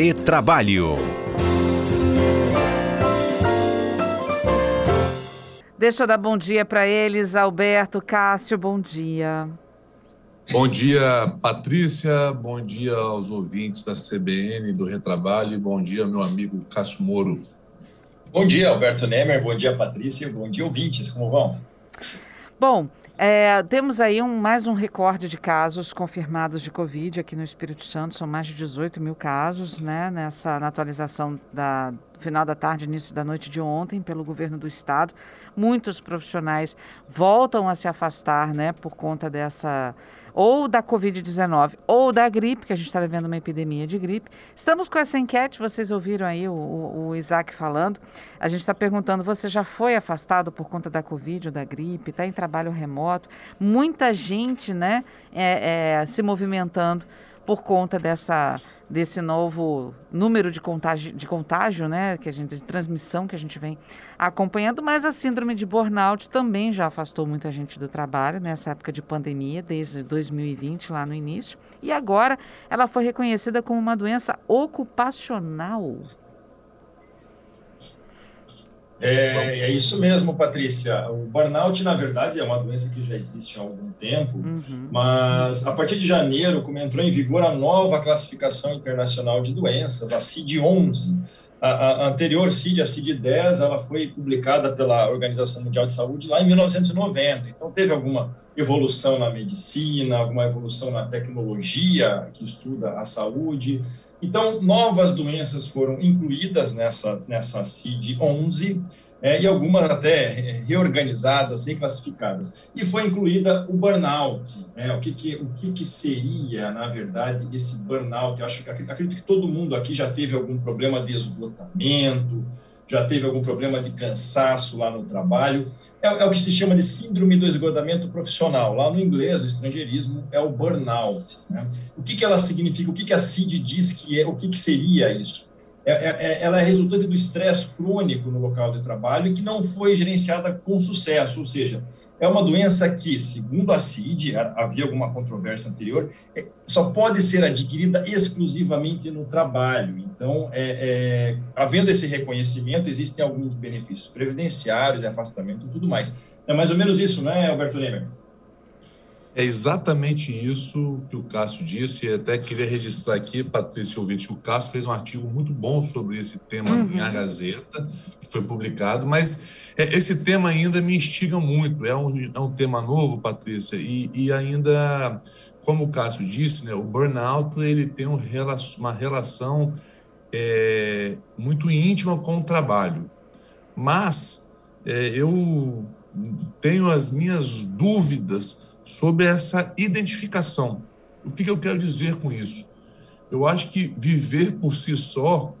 Retrabalho. Deixa eu dar bom dia para eles, Alberto, Cássio, bom dia. Bom dia, Patrícia. Bom dia aos ouvintes da CBN do Retrabalho. Bom dia, meu amigo Cássio Moro. Bom dia, Alberto Nemer. Bom dia, Patrícia. Bom dia, ouvintes. Como vão? Bom, é, temos aí um, mais um recorde de casos confirmados de Covid aqui no Espírito Santo. São mais de 18 mil casos, né? Nessa na atualização da final da tarde, início da noite de ontem, pelo governo do estado. Muitos profissionais voltam a se afastar, né? Por conta dessa ou da Covid-19 ou da gripe, que a gente está vivendo uma epidemia de gripe. Estamos com essa enquete, vocês ouviram aí o, o, Isaac falando. A gente está perguntando: você já foi afastado por conta da Covid ou da gripe? Está em trabalho remoto? Muita gente né, é, é, se movimentando por conta dessa, desse novo número de contágio, de contágio, né, que a gente, de transmissão que a gente vem acompanhando, mas a síndrome de burnout também já afastou muita gente do trabalho nessa época de pandemia, desde 2020, lá no início, e agora ela foi reconhecida como uma doença ocupacional. É, é, isso mesmo, Patrícia. O burnout, na verdade, é uma doença que já existe há algum tempo, uhum. mas a partir de janeiro, como entrou em vigor a nova classificação internacional de doenças, a CID-11, a, a, anterior CID, a CID-10, ela foi publicada pela Organização Mundial de Saúde lá em 1990. Então, teve alguma evolução na medicina, alguma evolução na tecnologia que estuda a saúde, então, novas doenças foram incluídas nessa, nessa CID-11, é, e algumas até reorganizadas, reclassificadas. E foi incluída o burnout. Né? O, que, que, o que, que seria, na verdade, esse burnout? Eu acho, acredito que todo mundo aqui já teve algum problema de esgotamento, já teve algum problema de cansaço lá no trabalho. É, é, o que se chama de síndrome do esgotamento profissional. Lá no inglês, no estrangeirismo, é o burnout. Né? O que, que ela significa? O que, que a CID diz que é? O que, que seria isso? É, é, é ela é resultante do estresse crônico no local de trabalho que não foi gerenciada com sucesso, ou seja, é uma doença que, segundo a CID, havia alguma controvérsia anterior, é, só pode ser adquirida exclusivamente no trabalho. Então, é, é, havendo esse reconhecimento, existem alguns benefícios previdenciários, afastamento e tudo mais. É mais ou menos isso, né, Alberto Lemer? É exatamente isso que o Cássio disse, e até queria registrar aqui, Patrícia ouvinte, o Cássio fez um artigo muito bom sobre esse tema uhum. em A Gazeta, que foi publicado, mas é, esse tema ainda me instiga muito, é um, é um tema novo, Patrícia, e, e ainda, como o Cássio disse, né, o burnout ele tem um, uma relação é, muito íntima com o trabalho, mas é, eu tenho as minhas dúvidas sobre essa identificação. O que, eu quero dizer com isso? Eu acho que viver por si só,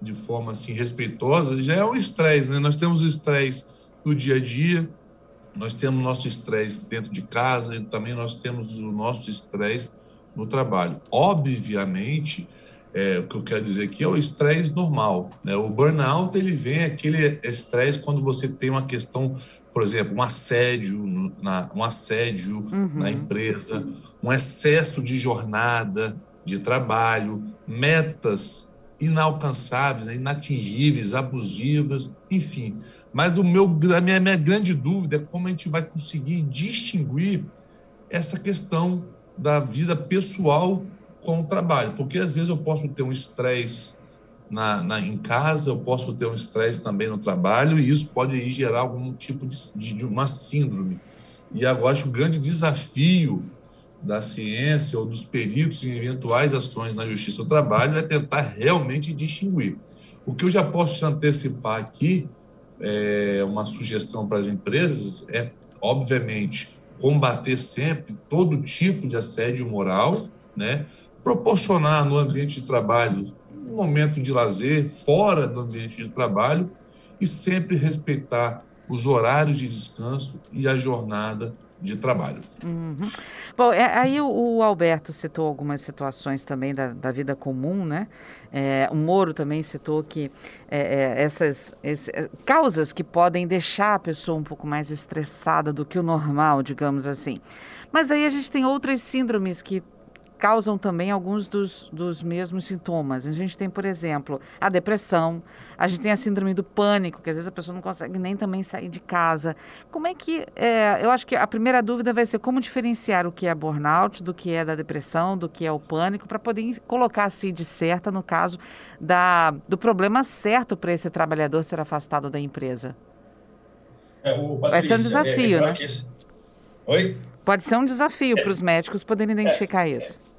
de forma assim respeitosa, já é um estresse, né? Nós temos estresse do dia a dia, nós temos nosso estresse dentro de casa e também nós temos o nosso estresse no trabalho. Obviamente, é, o que eu quero dizer aqui é o estresse normal. Né? O burnout ele vem aquele estresse quando você tem uma questão, por exemplo, um assédio, na, um assédio uhum. na empresa, um excesso de jornada de trabalho, metas inalcançáveis, né? inatingíveis, abusivas, enfim. Mas o meu, a minha, minha grande dúvida é como a gente vai conseguir distinguir essa questão da vida pessoal com o trabalho, porque às vezes eu posso ter um estresse na, na, em casa, eu posso ter um estresse também no trabalho, e isso pode gerar algum tipo de, de, de uma síndrome. E agora acho que o grande desafio da ciência ou dos peritos em eventuais ações na justiça do trabalho é tentar realmente distinguir. O que eu já posso te antecipar aqui, é uma sugestão para as empresas, é, obviamente, combater sempre todo tipo de assédio moral, né? Proporcionar no ambiente de trabalho um momento de lazer fora do ambiente de trabalho e sempre respeitar os horários de descanso e a jornada de trabalho. Uhum. Bom, é, aí o, o, Alberto citou algumas situações também da, da vida comum, né? É, o Moro também citou que é, é essas esse, é, causas que podem deixar a pessoa um pouco mais estressada do que o normal, digamos assim. Mas aí a gente tem outras síndromes que causam também alguns dos, dos mesmos sintomas. A gente tem, por exemplo, a depressão, a gente tem a síndrome do pânico, que às vezes a pessoa não consegue nem também sair de casa. Como é que. É, eu acho que a primeira dúvida vai ser como diferenciar o que é burnout do que é da depressão, do que é o pânico, para poder colocar a CID certa no caso da, do problema certo para esse trabalhador ser afastado da empresa. É, o, Patrícia, vai ser um desafio, é, é né? Esse... Oi? Pode ser um desafio para os médicos poderem identificar é, isso.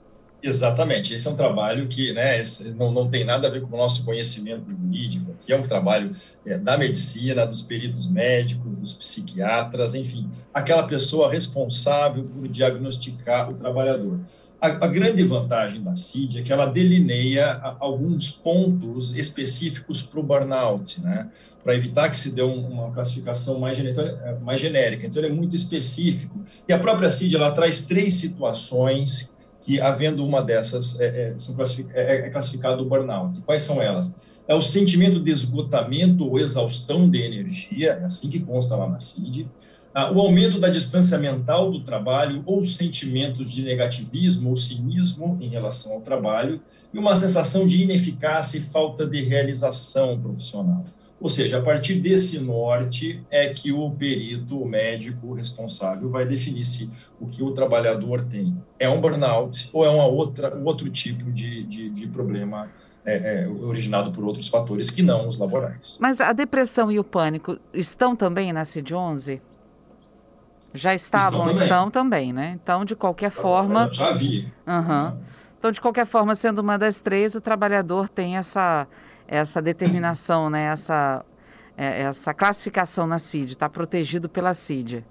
Exatamente, esse é um trabalho que né, não, não tem nada a ver com o nosso conhecimento jurídico, que é um trabalho é, da medicina, dos peritos médicos, dos psiquiatras, enfim, aquela pessoa responsável por diagnosticar o trabalhador. A, a grande vantagem da CID é que ela delineia alguns pontos específicos para o burnout, né? para evitar que se dê uma classificação mais, mais genérica. Então, ele é muito específico. E a própria CID ela traz três situações que, havendo uma dessas, é, é, é, é classificado o burnout. Quais são elas? É o sentimento de esgotamento ou exaustão de energia, é assim que consta lá na CID. Ah, o aumento da distância mental do trabalho ou sentimentos de negativismo ou cinismo em relação ao trabalho e uma sensação de ineficácia e falta de realização profissional. Ou seja, a partir desse norte é que o perito, o médico responsável, vai definir se o que o trabalhador tem é um burnout ou é uma outra, outro tipo de, de, de problema é, é, originado por outros fatores que não os laborais. Mas a depressão e o pânico estão também na CID-11? Já estavam, estão também. estão também, né? Então, de qualquer forma... Já vi. Uhum. Então, de qualquer forma, sendo uma das três, o trabalhador tem essa essa determinação, né, essa, é, essa classificação na CID, está protegido pela CID.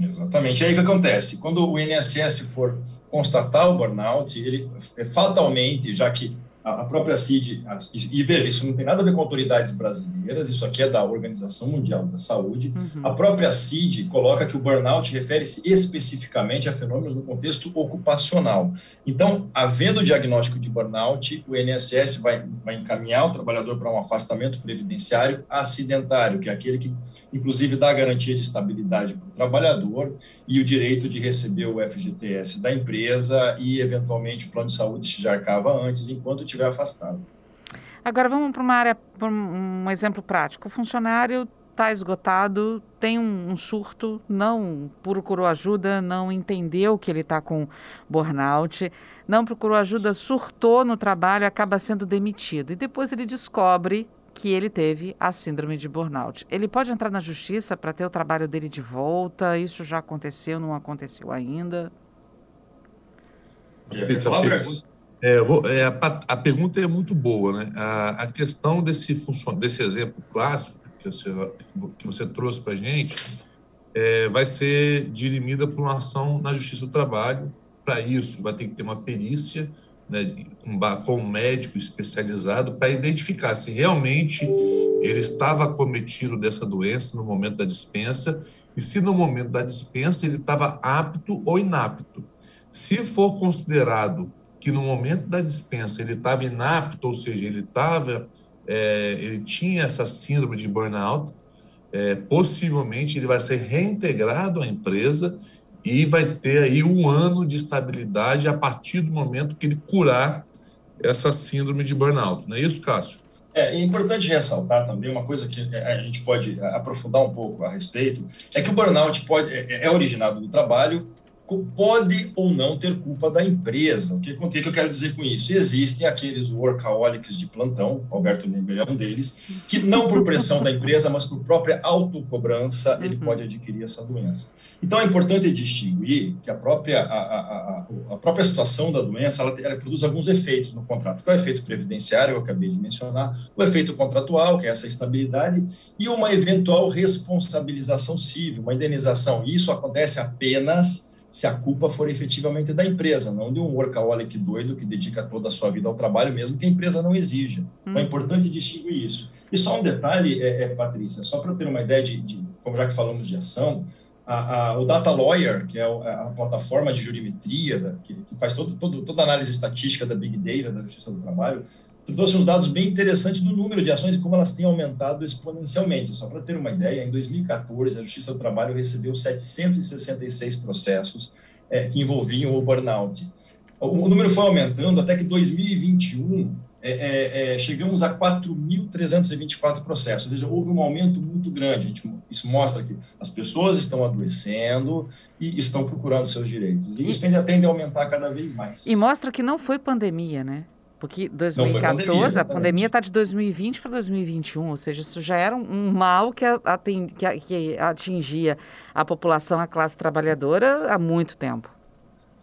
Exatamente. Aí o que acontece? Quando o INSS for constatar o burnout, ele é fatalmente, já que a própria CID, e veja, isso não tem nada a ver com autoridades brasileiras, isso aqui é da Organização Mundial da Saúde. Uhum. A própria CID coloca que o burnout refere-se especificamente a fenômenos no contexto ocupacional. Então, havendo o diagnóstico de burnout, o INSS vai, vai encaminhar o trabalhador para um afastamento previdenciário acidentário, que é aquele que, inclusive, dá a garantia de estabilidade para o trabalhador e o direito de receber o FGTS da empresa e, eventualmente, o plano de saúde se já arcava antes, enquanto tiver afastado. Agora vamos para uma área, para um exemplo prático. O funcionário está esgotado, tem um, um, surto, não procurou ajuda, não entendeu que ele está com burnout, não procurou ajuda, surtou no trabalho, acaba sendo demitido. E depois ele descobre que ele teve a síndrome de burnout. Ele pode entrar na justiça para ter o trabalho dele de volta? Isso já aconteceu, não aconteceu ainda? Pergunta, é, vou, é, a, a, pergunta é muito boa, né? A, a questão desse, desse exemplo clássico que você, que você trouxe para a gente é, vai ser dirimida por uma ação na Justiça do Trabalho. Para isso, vai ter que ter uma perícia né, com, com um médico especializado para identificar se realmente ele estava acometido dessa doença no momento da dispensa e se no momento da dispensa ele estava apto ou inapto. Se for considerado que no momento da dispensa ele estava inapto, ou seja, ele estava, é, ele tinha essa síndrome de burnout, é, possivelmente ele vai ser reintegrado à empresa e vai ter aí um ano de estabilidade a partir do momento que ele curar essa síndrome de burnout. Não é isso, Cássio? É, é importante ressaltar também uma coisa que a gente pode aprofundar um pouco a respeito, é que o burnout pode, é, é originado do trabalho pode ou não ter culpa da empresa. O que, o que eu quero dizer com isso? Existem aqueles workaholics de plantão, Alberto Nember é um deles, que não por pressão da empresa, mas por própria autocobrança, ele uhum. pode adquirir essa doença. Então é importante distinguir que a própria, a, a, a, a própria situação da doença ela, ela, produz alguns efeitos no contrato, que é o efeito previdenciário, eu acabei de mencionar, o efeito contratual, que é essa estabilidade, e uma eventual responsabilização civil, uma indenização. Isso acontece apenas se a culpa for efetivamente da empresa, não de um workaholic doido que dedica toda a sua vida ao trabalho, mesmo que a empresa não exija. Hum. Então é importante distinguir isso. E só um detalhe, é, é Patrícia, só para ter uma ideia de, de, como já que falamos de ação, a, a, o Data Lawyer, que é a, plataforma de jurimetria, da, que, que, faz todo, todo, toda a análise estatística da Big Data, da Justiça do Trabalho, trouxe uns dados bem interessantes do número de ações e como elas têm aumentado exponencialmente. Só para ter uma ideia, em 2014, a Justiça do Trabalho recebeu 766 processos é, que envolviam o burnout. O número foi aumentando até que 2021 é, é, é, chegamos a 4.324 processos, ou seja, houve um aumento muito grande. Gente, isso mostra que as pessoas estão adoecendo e estão procurando seus direitos. E isso tende, tende a aumentar cada vez mais. E mostra que não foi pandemia, né? Porque 2014, pandemia, a pandemia está de 2020 para 2021, ou seja, isso já era um mal que, que atingia a população, a classe trabalhadora há muito tempo.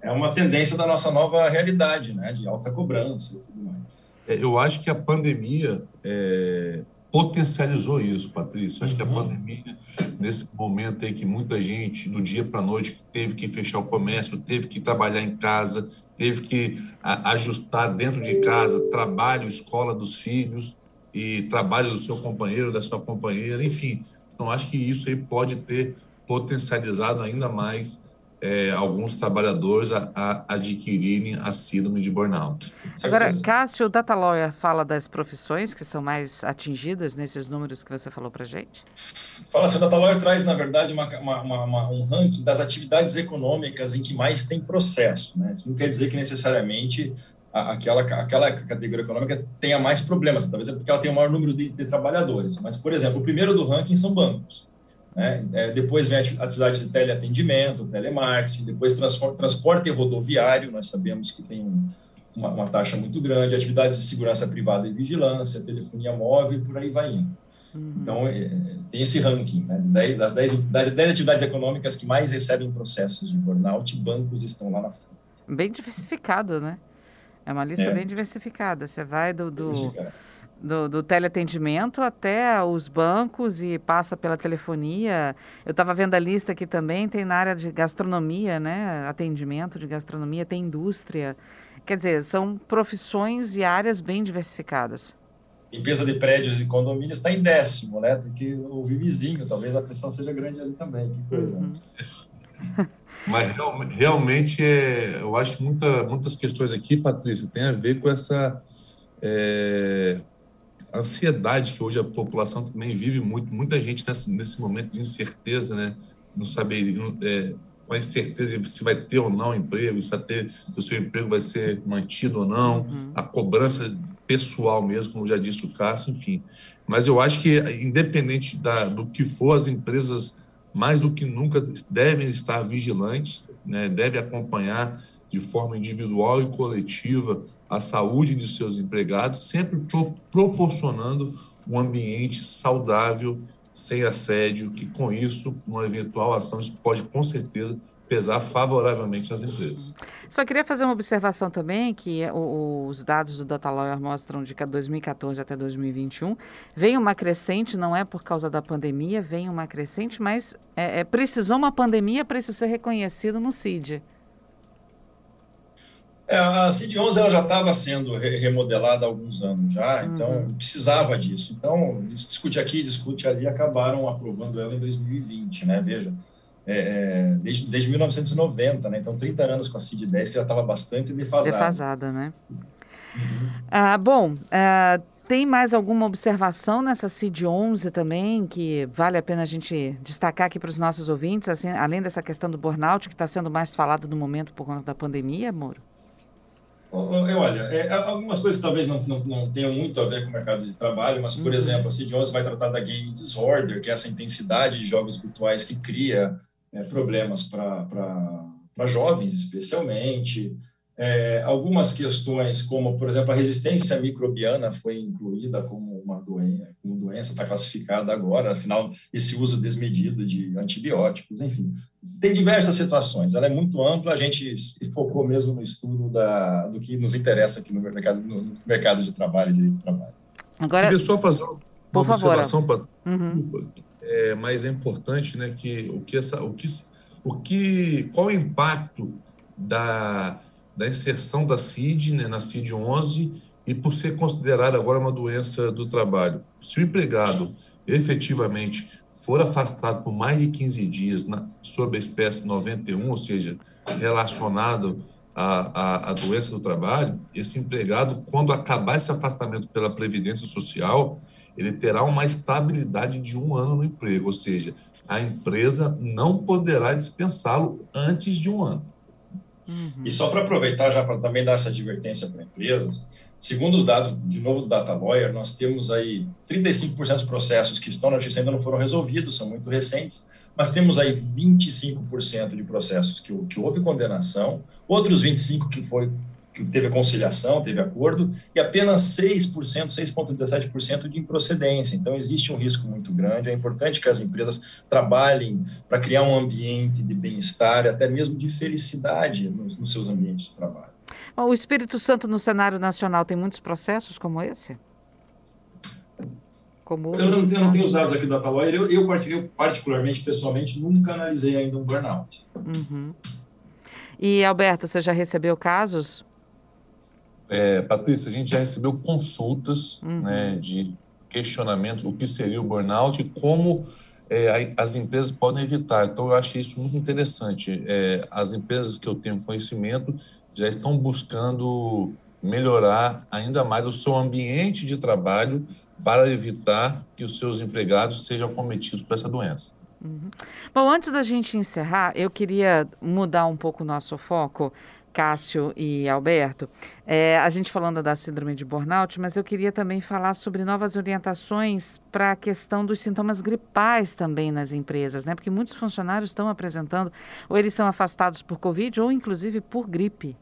É uma tendência da nossa nova realidade, né? De alta cobrança e tudo mais. É, eu acho que a pandemia é, potencializou isso, Patrícia. Acho que a uhum. pandemia, nesse momento aí que muita gente, do dia para a noite, teve que fechar o comércio, teve que trabalhar em casa, teve que ajustar dentro de casa trabalho, escola dos filhos e trabalho do seu companheiro, da sua companheira, enfim. Então, acho que isso aí pode ter potencializado ainda mais é, alguns trabalhadores a, a, adquirirem a síndrome de burnout. Agora, Cássio, o Data Lawyer fala das profissões que são mais atingidas nesses números que você falou para gente? Fala assim, o Data Lawyer traz, na verdade, uma, uma, uma, um ranking das atividades econômicas em que mais tem processo. Né? Isso não quer dizer que necessariamente aquela, aquela categoria econômica tenha mais problemas, talvez é porque ela tem o maior número de, de trabalhadores. Mas, por exemplo, o primeiro do ranking são bancos. Né? É, depois vem atividades de teleatendimento, telemarketing, depois transporte rodoviário, nós sabemos que tem uma, uma, taxa muito grande, atividades de segurança privada e vigilância, telefonia móvel, por aí vai indo. Uhum. Então, é, tem esse ranking, né? das, 10, das 10 atividades econômicas que mais recebem processos de burnout, bancos estão lá na frente. Bem diversificado, né? É uma lista é. bem diversificada. Você vai do, do do, do teleatendimento até os bancos e passa pela telefonia. Eu estava vendo a lista aqui também, tem na área de gastronomia, né? Atendimento de gastronomia, tem indústria. Quer dizer, são profissões e áreas bem diversificadas. Limpeza de prédios e condomínios está em décimo, né? Tem que ouvir vizinho, talvez a pressão seja grande ali também. Que coisa. Uhum. Mas realmente, é, eu acho muita, muitas questões aqui, Patrícia, tem a ver com essa. É, ansiedade que hoje a população também vive muito, muita gente nesse, nesse momento de incerteza, né? Não saber é, com incerteza se vai ter ou não emprego, se, vai ter, se o seu emprego vai ser mantido ou não, uhum. a cobrança pessoal mesmo, como já disse o Cássio, enfim. Mas eu acho que, independente da, do que for, as empresas, mais do que nunca, devem estar vigilantes, né? devem acompanhar de forma individual e coletiva a saúde de seus empregados, sempre pro, proporcionando um ambiente saudável, sem assédio, que com isso, uma eventual ação, isso pode com certeza pesar favoravelmente às empresas. Só queria fazer uma observação também, que os dados do Data Lawyer mostram de 2014 até 2021, vem uma crescente, não é por causa da pandemia, vem uma crescente, mas é, é precisou uma pandemia para isso ser reconhecido no CID. É, a CID-11 ela já estava sendo remodelada há alguns anos já, uhum. então precisava disso. Então, discute aqui, discute ali, acabaram aprovando ela em 2020, né? Veja, é, é, desde, desde 1990, né? Então, 30 anos com a CID-10, que já estava bastante defasada. Defasada, né? Uhum. Ah, bom, ah, tem mais alguma observação nessa CID-11 também que vale a pena a gente destacar aqui para os nossos ouvintes, assim, além dessa questão do burnout, que está sendo mais falado no momento por conta da pandemia, Moro? Olha, é, algumas coisas talvez não, não, não, tenham muito a ver com o mercado de trabalho, mas, por uhum. exemplo, a CID-11 vai tratar da game disorder, que é essa intensidade de jogos virtuais que cria é, problemas para jovens, especialmente. É, algumas questões, como, por exemplo, a resistência microbiana foi incluída como uma doença, como doença está classificada agora, afinal, esse uso desmedido de antibióticos, enfim. Tem diversas situações, ela é muito ampla, a gente focou mesmo no estudo da, do que nos interessa aqui no mercado, no mercado de trabalho e de trabalho. Agora, eu só fazer uma Por observação, favor. Uhum. É, mas é importante, né, que o que essa, o que, o que, qual o impacto da da inserção da CID, né, na CID 11, e por ser considerada agora uma doença do trabalho. Se o empregado efetivamente for afastado por mais de 15 dias na, sob a espécie 91, ou seja, relacionado à, à, à doença do trabalho, esse empregado, quando acabar esse afastamento pela Previdência Social, ele terá uma estabilidade de um ano no emprego, ou seja, a empresa não poderá dispensá-lo antes de um ano. Uhum. E só para aproveitar, já para também dar essa advertência para empresas, segundo os dados, de novo, do Data Lawyer, nós temos aí 35% dos processos que estão na justiça ainda não foram resolvidos, são muito recentes, mas temos aí 25% de processos que, que houve condenação, outros 25% que foi que teve conciliação, teve acordo, e apenas 6%, 6,17% de improcedência. Então, existe um risco muito grande. É importante que as empresas trabalhem para criar um ambiente de bem-estar, até mesmo de felicidade nos, nos seus ambientes de trabalho. O Espírito Santo no cenário nacional tem muitos processos como esse? Como eu, não, eu não tenho os dados aqui do Datawire. Eu, eu, eu, particularmente, pessoalmente, nunca analisei ainda um burnout. Uhum. E, Alberto, você já recebeu casos é, Patrícia, a gente já recebeu consultas uhum. né, de questionamentos, o que seria o burnout e como é, as empresas podem evitar. Então, eu achei isso muito interessante. É, as empresas que eu tenho conhecimento já estão buscando melhorar ainda mais o seu ambiente de trabalho para evitar que os seus empregados sejam cometidos por essa doença. Uhum. Bom, antes da gente encerrar, eu queria mudar um pouco o nosso foco Cássio e Alberto, é, a gente falando da síndrome de burnout, mas eu queria também falar sobre novas orientações para a questão dos sintomas gripais também nas empresas, né? Porque muitos funcionários estão apresentando, ou eles são afastados por Covid, ou inclusive por gripe.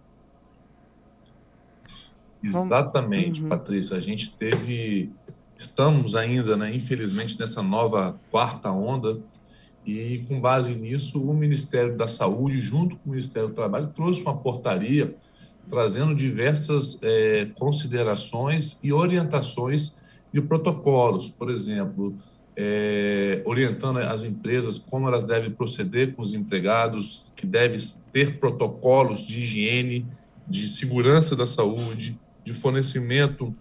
Exatamente, uhum. Patrícia. A gente teve, estamos ainda, né, infelizmente, nessa nova quarta onda e, com base nisso, o Ministério da Saúde, junto com o Ministério do Trabalho, trouxe uma portaria trazendo diversas é, considerações e orientações de protocolos, por exemplo, é, orientando as empresas como elas devem proceder com os empregados, que devem ter protocolos de higiene, de segurança da saúde, de fornecimento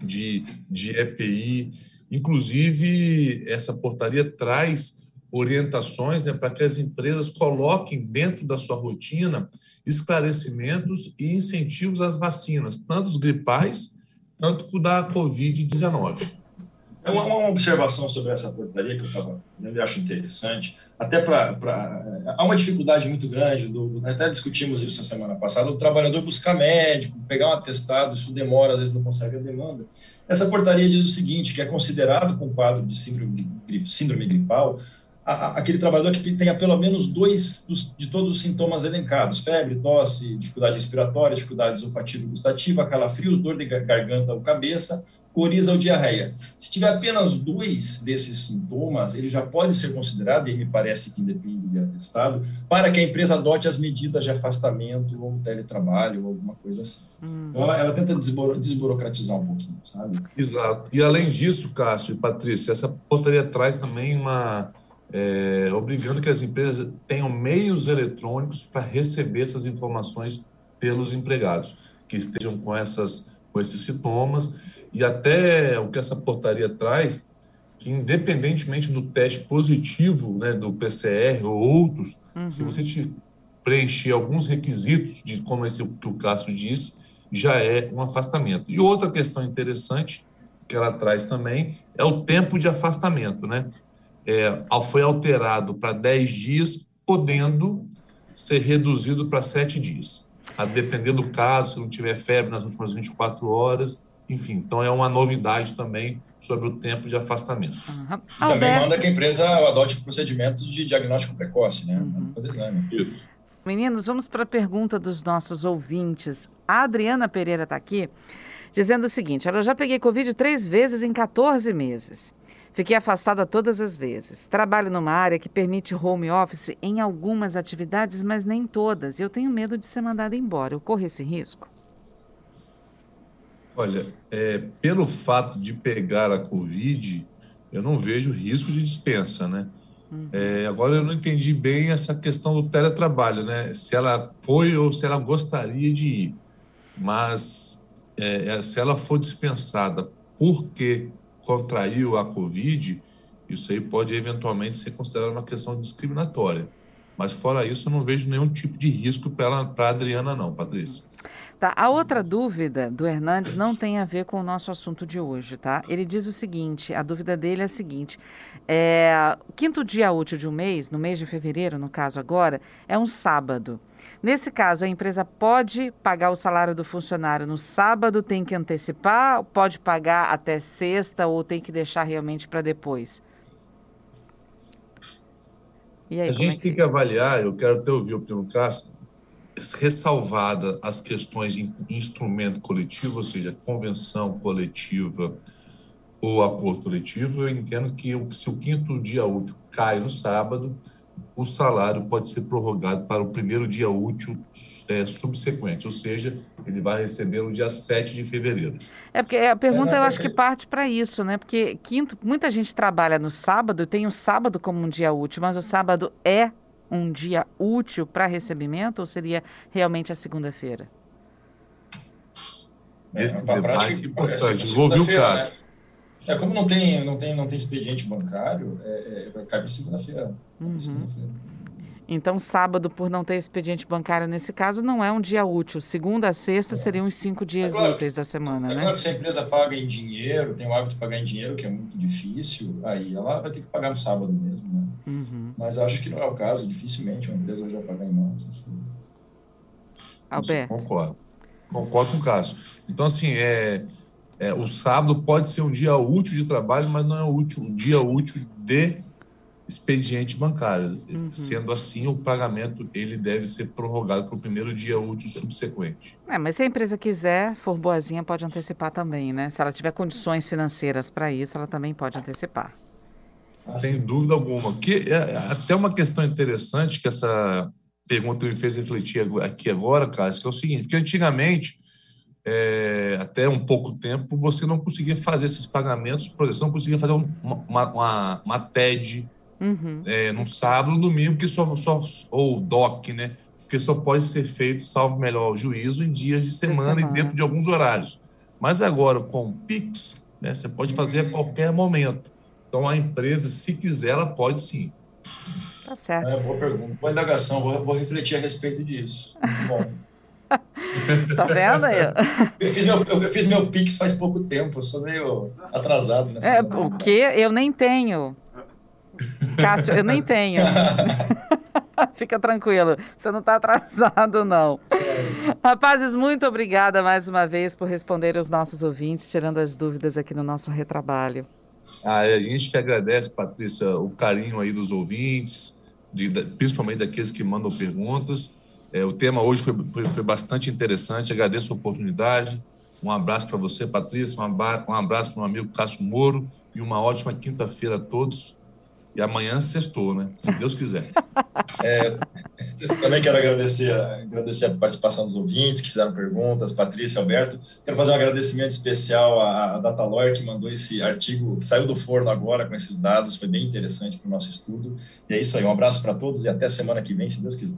de, de EPI. Inclusive, essa portaria traz orientações né, para que as empresas coloquem dentro da sua rotina esclarecimentos e incentivos às vacinas, tanto os gripais, quanto da Covid-19. É uma, uma, observação sobre essa portaria que eu estava vendo e acho interessante, até para. Há uma dificuldade muito grande, do, até discutimos isso na semana passada, o trabalhador buscar médico, pegar um atestado, isso demora, às vezes não consegue a demanda. Essa portaria diz o seguinte, que é considerado com quadro de síndrome, síndrome gripal aquele trabalhador que tenha pelo menos dois dos, de todos os sintomas elencados: febre, tosse, dificuldade respiratória, dificuldades olfativa e gustativa, calafrios, dor de garganta ou cabeça, coriza ou diarreia. Se tiver apenas dois desses sintomas, ele já pode ser considerado, e me parece que independe de atestado, para que a empresa adote as medidas de afastamento ou teletrabalho ou alguma coisa assim. Hum. Então, ela, ela tenta desburo, desburocratizar um pouquinho, sabe? Exato. E além disso, Cássio e Patrícia, essa portaria traz também uma é, obrigando que as empresas tenham meios eletrônicos para receber essas informações pelos empregados que estejam com, essas, com esses sintomas e até o que essa portaria traz, que independentemente do teste positivo, né, do PCR ou outros, uhum. se você te preencher alguns requisitos, de como esse que o Cássio disse, já é um afastamento. E outra questão interessante que ela traz também é o tempo de afastamento, né? É, foi alterado para 10 dias, podendo ser reduzido para 7 dias, a depender do caso, se não tiver febre nas últimas 24 horas, enfim. Então, é uma novidade também sobre o tempo de afastamento. Uhum. Também manda que a empresa adote procedimentos de diagnóstico precoce, né? Uhum. Fazer exame. Isso. Meninos, vamos para a pergunta dos nossos ouvintes. A Adriana Pereira está aqui dizendo o seguinte: ela já peguei Covid três vezes em 14 meses. Fiquei afastada todas as vezes. Trabalho numa área que permite home office em algumas atividades, mas nem todas. Eu tenho medo de ser mandada embora. Eu corro esse risco? Olha, é, pelo fato de pegar a Covid, eu não vejo risco de dispensa, né? Uhum. É, agora eu não entendi bem essa questão do teletrabalho, né? Se ela foi ou se ela gostaria de ir. Mas é, é se ela for dispensada porque contraiu a Covid, isso aí pode eventualmente ser considerado uma questão discriminatória. Mas fora isso, eu não vejo nenhum tipo de risco para a Adriana, não, Patrícia. Tá, a outra dúvida do Hernandes não tem a ver com o nosso assunto de hoje, tá? Ele diz o seguinte, a dúvida dele é a seguinte, é, quinto dia útil de um mês, no mês de fevereiro, no caso agora, é um sábado. Nesse caso, a empresa pode pagar o salário do funcionário no sábado, tem que antecipar, pode pagar até sexta ou tem que deixar realmente para depois? Aí, a gente é que... tem que avaliar, eu quero até ouvir o Primo Castro, ressalvada as questões de instrumento coletivo, ou seja, convenção coletiva ou acordo coletivo, eu entendo que se o quinto dia útil cai no sábado, o salário pode ser prorrogado para o primeiro dia útil é, subsequente, ou seja, ele vai receber no dia 7 de fevereiro. É porque a pergunta eu acho que parte para isso, né? Porque quinto, muita gente trabalha no sábado, tem o sábado como um dia útil, mas o sábado é um dia útil para recebimento ou seria realmente a segunda-feira? Esse é, debate é importante. Vou ouvir o caso. Né? É, como não tem, não tem, não tem expediente bancário, é, é, para segunda-feira. Uhum. Segunda então, sábado, por não ter expediente bancário nesse caso, não é um dia útil. Segunda a sexta é. seriam os cinco dias é claro, úteis da semana, é né? claro que se a empresa paga em dinheiro, tem o hábito de pagar em dinheiro, que é muito difícil, aí ela vai ter que pagar no sábado mesmo, né? Mas acho que não é o caso, dificilmente uma empresa vai pagar em mãos. Alberto. Concordo. Concordo com o caso. Então, assim, é, é, o sábado pode ser um dia útil de trabalho, mas não é útil, um dia útil de expediente bancário. Uhum. Sendo assim, o pagamento ele deve ser prorrogado para o primeiro dia útil subsequente. É, mas se a empresa quiser, for boazinha, pode antecipar também, né? Se ela tiver condições financeiras para isso, ela também pode antecipar. Sem dúvida alguma. Que é até uma questão interessante que essa pergunta me fez refletir aqui agora, Cássio, que é o seguinte, porque antigamente é, até um pouco tempo, você não conseguia fazer esses pagamentos, por exemplo, você não conseguia fazer uma, uma, uma TED uhum. é, no sábado, no domingo, que só, só, ou DOC, né? Porque só pode ser feito, salvo melhor juízo, em dias de semana, de semana. e dentro de alguns horários. Mas agora, com o Pix, né, você pode fazer a qualquer momento. Então, a empresa, se quiser, ela pode sim. Tá certo. É, boa pergunta. Boa indagação, vou, vou refletir a respeito disso. Bom. tá vendo aí? Eu fiz, meu, eu fiz meu Pix faz pouco tempo, eu sou meio atrasado nessa. É, o quê? Eu nem tenho. Cássio, eu nem tenho. Fica tranquilo, você não está atrasado, não. Rapazes, muito obrigada mais uma vez por responder os nossos ouvintes, tirando as dúvidas aqui no nosso retrabalho. Ah, a gente que agradece, Patrícia, o carinho aí dos ouvintes, de, principalmente daqueles que mandam perguntas. É, o tema hoje foi, foi, foi, bastante interessante, agradeço a oportunidade. Um abraço para você, Patrícia, um abraço para o meu amigo Cássio Moro e uma ótima quinta-feira a todos. E amanhã sextou, né? Se Deus quiser. É, também quero agradecer, agradecer a participação dos ouvintes que fizeram perguntas, Patrícia, Alberto. Quero fazer um agradecimento especial à Datalor, que mandou esse artigo, que saiu do forno agora com esses dados, foi bem interessante para o nosso estudo. E é isso aí, um abraço para todos e até semana que vem, se Deus quiser.